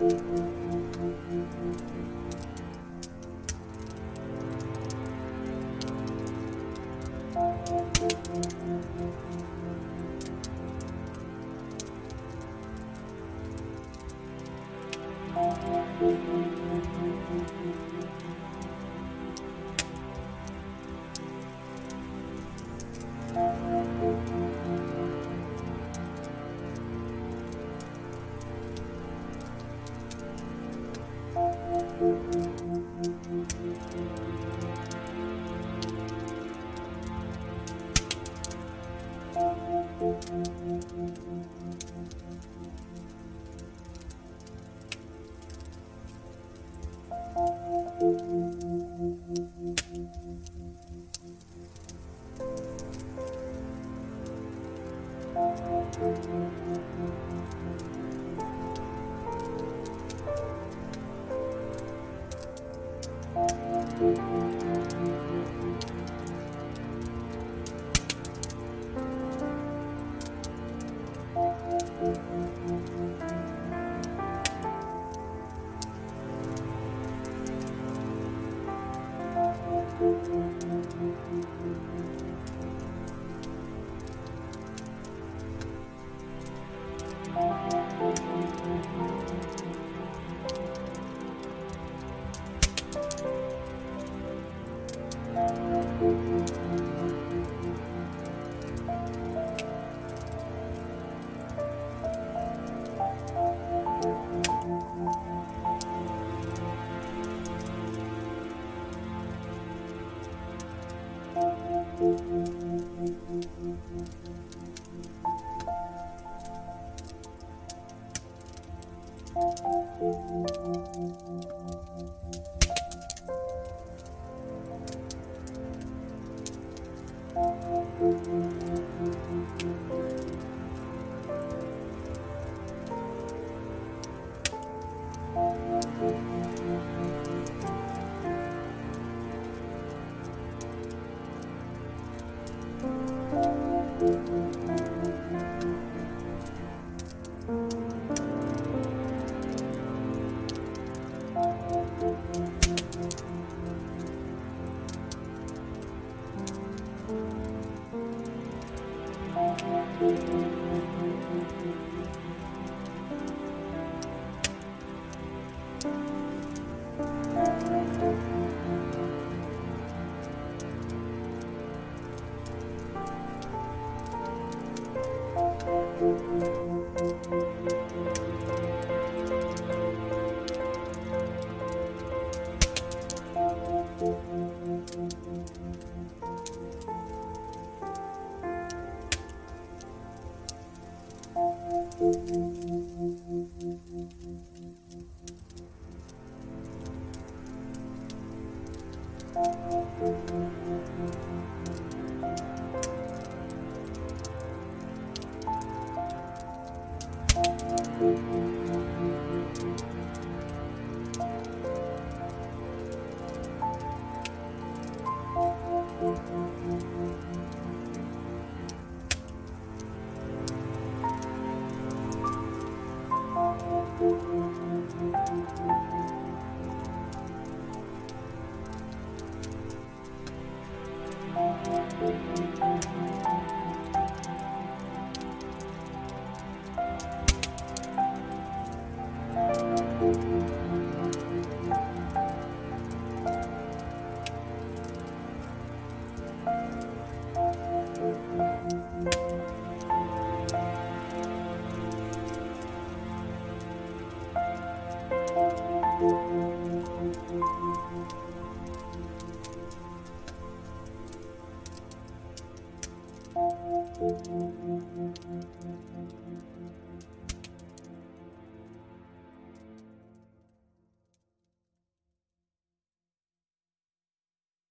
Música you.